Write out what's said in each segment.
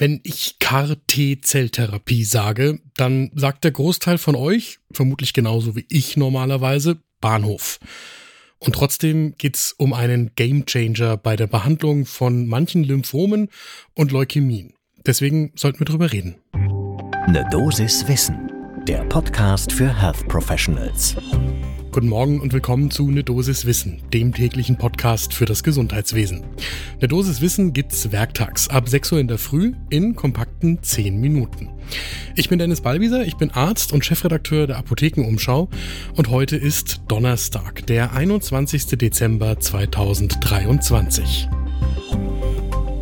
Wenn ich CAR-T-Zelltherapie sage, dann sagt der Großteil von euch, vermutlich genauso wie ich normalerweise, Bahnhof. Und trotzdem geht's um einen Gamechanger bei der Behandlung von manchen Lymphomen und Leukämien. Deswegen sollten wir drüber reden. Ne Dosis Wissen, der Podcast für Health Professionals. Guten Morgen und willkommen zu Ne Dosis Wissen, dem täglichen Podcast für das Gesundheitswesen. Ne Dosis Wissen gibt's werktags ab 6 Uhr in der Früh in kompakten 10 Minuten. Ich bin Dennis Ballwieser, ich bin Arzt und Chefredakteur der Apothekenumschau und heute ist Donnerstag, der 21. Dezember 2023.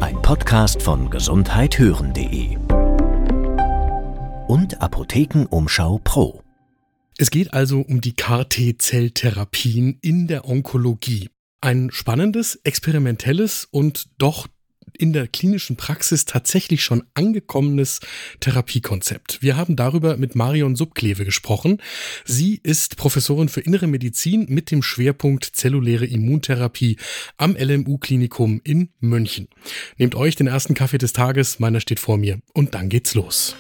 Ein Podcast von gesundheithören.de und Apothekenumschau Pro. Es geht also um die CAR-T-Zelltherapien in der Onkologie. Ein spannendes, experimentelles und doch in der klinischen Praxis tatsächlich schon angekommenes Therapiekonzept. Wir haben darüber mit Marion Subkleve gesprochen. Sie ist Professorin für Innere Medizin mit dem Schwerpunkt zelluläre Immuntherapie am LMU-Klinikum in München. Nehmt euch den ersten Kaffee des Tages, meiner steht vor mir, und dann geht's los.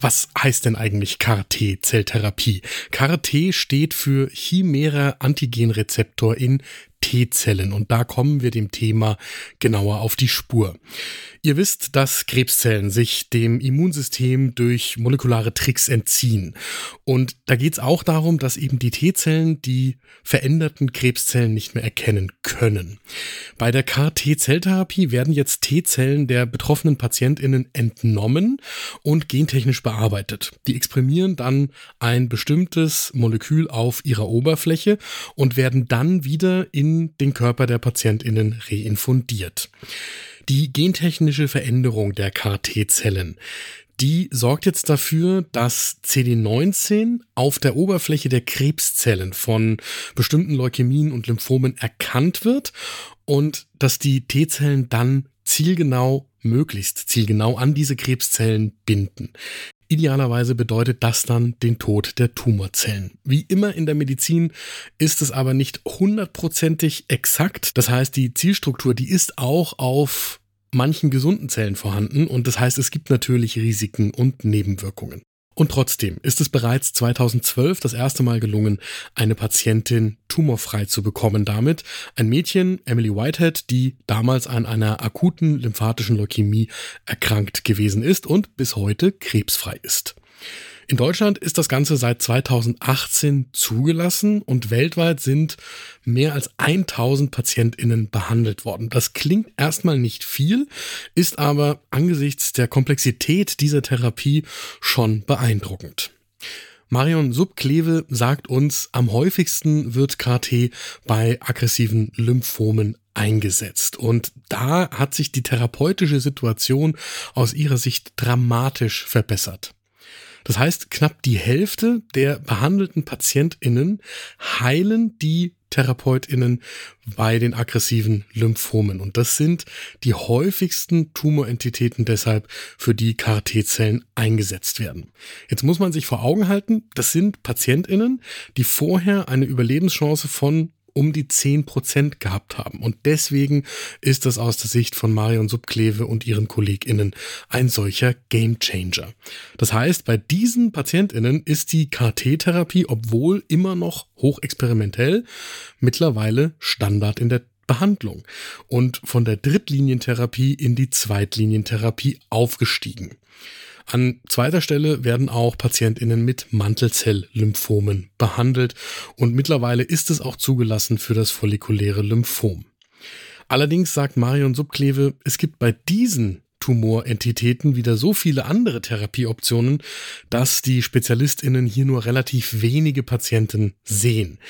Was heißt denn eigentlich CAR-T-Zelltherapie? CAR-T steht für Chimera Antigenrezeptor in T-Zellen und da kommen wir dem Thema genauer auf die Spur. Ihr wisst, dass Krebszellen sich dem Immunsystem durch molekulare Tricks entziehen. Und da geht es auch darum, dass eben die T-Zellen die veränderten Krebszellen nicht mehr erkennen können. Bei der CAR-T-Zelltherapie werden jetzt T-Zellen der betroffenen PatientInnen entnommen und gentechnisch bearbeitet. Die exprimieren dann ein bestimmtes Molekül auf ihrer Oberfläche und werden dann wieder in den Körper der PatientInnen reinfundiert. Die gentechnische Veränderung der CAR-T-Zellen, die sorgt jetzt dafür, dass CD19 auf der Oberfläche der Krebszellen von bestimmten Leukämien und Lymphomen erkannt wird und dass die T-Zellen dann zielgenau, möglichst zielgenau an diese Krebszellen binden. Idealerweise bedeutet das dann den Tod der Tumorzellen. Wie immer in der Medizin ist es aber nicht hundertprozentig exakt. Das heißt, die Zielstruktur, die ist auch auf manchen gesunden Zellen vorhanden und das heißt, es gibt natürlich Risiken und Nebenwirkungen. Und trotzdem ist es bereits 2012 das erste Mal gelungen, eine Patientin tumorfrei zu bekommen damit. Ein Mädchen, Emily Whitehead, die damals an einer akuten lymphatischen Leukämie erkrankt gewesen ist und bis heute krebsfrei ist. In Deutschland ist das Ganze seit 2018 zugelassen und weltweit sind mehr als 1000 Patientinnen behandelt worden. Das klingt erstmal nicht viel, ist aber angesichts der Komplexität dieser Therapie schon beeindruckend. Marion Subkleve sagt uns, am häufigsten wird KT bei aggressiven Lymphomen eingesetzt. Und da hat sich die therapeutische Situation aus ihrer Sicht dramatisch verbessert. Das heißt, knapp die Hälfte der behandelten PatientInnen heilen die TherapeutInnen bei den aggressiven Lymphomen. Und das sind die häufigsten Tumorentitäten deshalb, für die KT-Zellen eingesetzt werden. Jetzt muss man sich vor Augen halten, das sind PatientInnen, die vorher eine Überlebenschance von um die 10% gehabt haben. Und deswegen ist das aus der Sicht von Marion Subkleve und ihren KollegInnen ein solcher Gamechanger. Das heißt, bei diesen PatientInnen ist die KT-Therapie, obwohl immer noch hochexperimentell, mittlerweile Standard in der Behandlung und von der Drittlinientherapie in die Zweitlinientherapie aufgestiegen. An zweiter Stelle werden auch PatientInnen mit Mantelzell-Lymphomen behandelt und mittlerweile ist es auch zugelassen für das follikuläre Lymphom. Allerdings sagt Marion Subkleve, es gibt bei diesen Tumorentitäten wieder so viele andere Therapieoptionen, dass die Spezialistinnen hier nur relativ wenige Patienten sehen.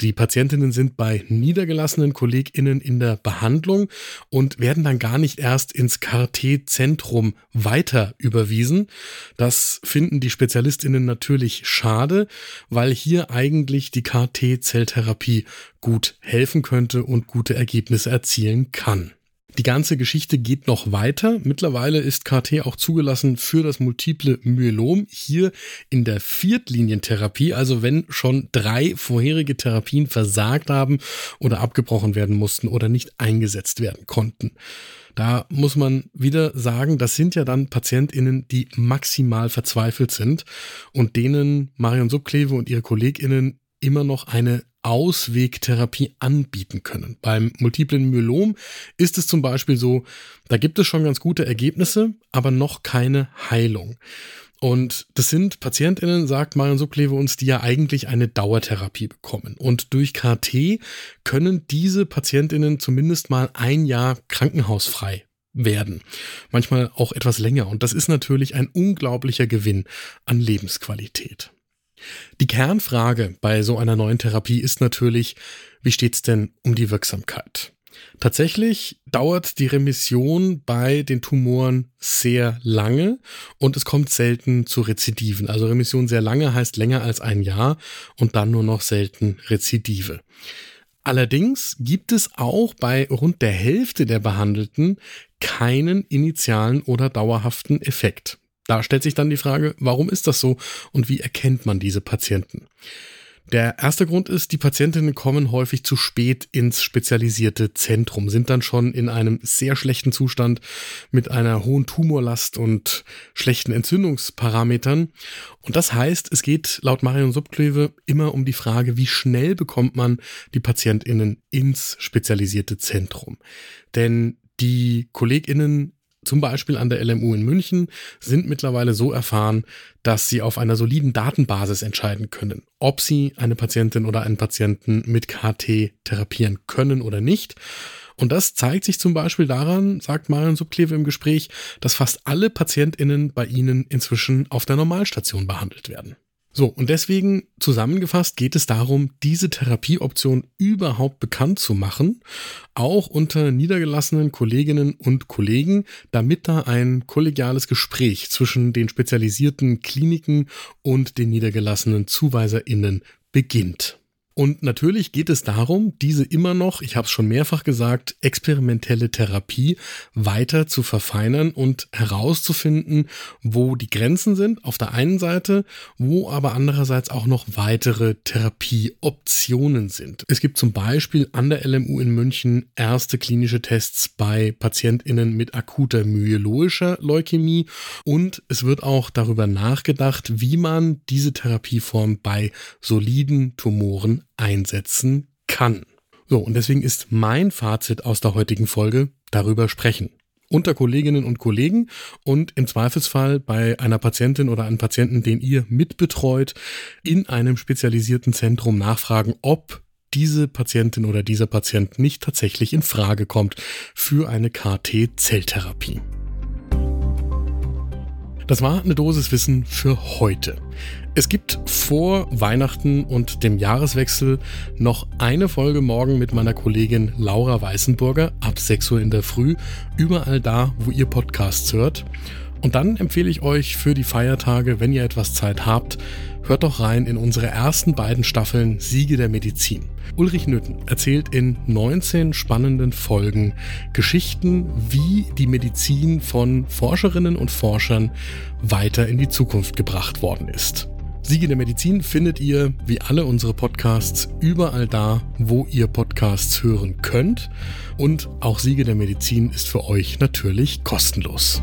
Die Patientinnen sind bei niedergelassenen Kolleginnen in der Behandlung und werden dann gar nicht erst ins KT-Zentrum weiter überwiesen. Das finden die Spezialistinnen natürlich schade, weil hier eigentlich die KT-Zelltherapie gut helfen könnte und gute Ergebnisse erzielen kann. Die ganze Geschichte geht noch weiter. Mittlerweile ist KT auch zugelassen für das multiple Myelom hier in der Viertlinientherapie. Also wenn schon drei vorherige Therapien versagt haben oder abgebrochen werden mussten oder nicht eingesetzt werden konnten. Da muss man wieder sagen, das sind ja dann PatientInnen, die maximal verzweifelt sind und denen Marion Subkleve und ihre KollegInnen immer noch eine Auswegtherapie anbieten können. Beim multiplen Myelom ist es zum Beispiel so, da gibt es schon ganz gute Ergebnisse, aber noch keine Heilung. Und das sind PatientInnen, sagt Marion Subkleve uns, die ja eigentlich eine Dauertherapie bekommen. Und durch KT können diese PatientInnen zumindest mal ein Jahr krankenhausfrei werden. Manchmal auch etwas länger. Und das ist natürlich ein unglaublicher Gewinn an Lebensqualität. Die Kernfrage bei so einer neuen Therapie ist natürlich, wie steht's denn um die Wirksamkeit? Tatsächlich dauert die Remission bei den Tumoren sehr lange und es kommt selten zu Rezidiven. Also Remission sehr lange heißt länger als ein Jahr und dann nur noch selten Rezidive. Allerdings gibt es auch bei rund der Hälfte der Behandelten keinen initialen oder dauerhaften Effekt. Da stellt sich dann die Frage, warum ist das so und wie erkennt man diese Patienten? Der erste Grund ist, die Patientinnen kommen häufig zu spät ins spezialisierte Zentrum, sind dann schon in einem sehr schlechten Zustand mit einer hohen Tumorlast und schlechten Entzündungsparametern. Und das heißt, es geht laut Marion Subklöwe immer um die Frage, wie schnell bekommt man die Patientinnen ins spezialisierte Zentrum. Denn die KollegInnen zum Beispiel an der LMU in München, sind mittlerweile so erfahren, dass sie auf einer soliden Datenbasis entscheiden können, ob sie eine Patientin oder einen Patienten mit KT therapieren können oder nicht. Und das zeigt sich zum Beispiel daran, sagt Marion Subkleve im Gespräch, dass fast alle PatientInnen bei ihnen inzwischen auf der Normalstation behandelt werden. So, und deswegen zusammengefasst geht es darum, diese Therapieoption überhaupt bekannt zu machen, auch unter niedergelassenen Kolleginnen und Kollegen, damit da ein kollegiales Gespräch zwischen den spezialisierten Kliniken und den niedergelassenen ZuweiserInnen beginnt. Und natürlich geht es darum, diese immer noch, ich habe es schon mehrfach gesagt, experimentelle Therapie weiter zu verfeinern und herauszufinden, wo die Grenzen sind auf der einen Seite, wo aber andererseits auch noch weitere Therapieoptionen sind. Es gibt zum Beispiel an der LMU in München erste klinische Tests bei PatientInnen mit akuter myeloischer Leukämie und es wird auch darüber nachgedacht, wie man diese Therapieform bei soliden Tumoren einsetzen kann. So, und deswegen ist mein Fazit aus der heutigen Folge darüber sprechen. Unter Kolleginnen und Kollegen und im Zweifelsfall bei einer Patientin oder einem Patienten, den ihr mitbetreut, in einem spezialisierten Zentrum nachfragen, ob diese Patientin oder dieser Patient nicht tatsächlich in Frage kommt für eine KT-Zelltherapie. Das war eine Dosis Wissen für heute. Es gibt vor Weihnachten und dem Jahreswechsel noch eine Folge morgen mit meiner Kollegin Laura Weißenburger ab 6 Uhr in der Früh, überall da, wo ihr Podcasts hört. Und dann empfehle ich euch für die Feiertage, wenn ihr etwas Zeit habt, hört doch rein in unsere ersten beiden Staffeln Siege der Medizin. Ulrich Nütten erzählt in 19 spannenden Folgen Geschichten, wie die Medizin von Forscherinnen und Forschern weiter in die Zukunft gebracht worden ist. Siege der Medizin findet ihr, wie alle unsere Podcasts, überall da, wo ihr Podcasts hören könnt. Und auch Siege der Medizin ist für euch natürlich kostenlos.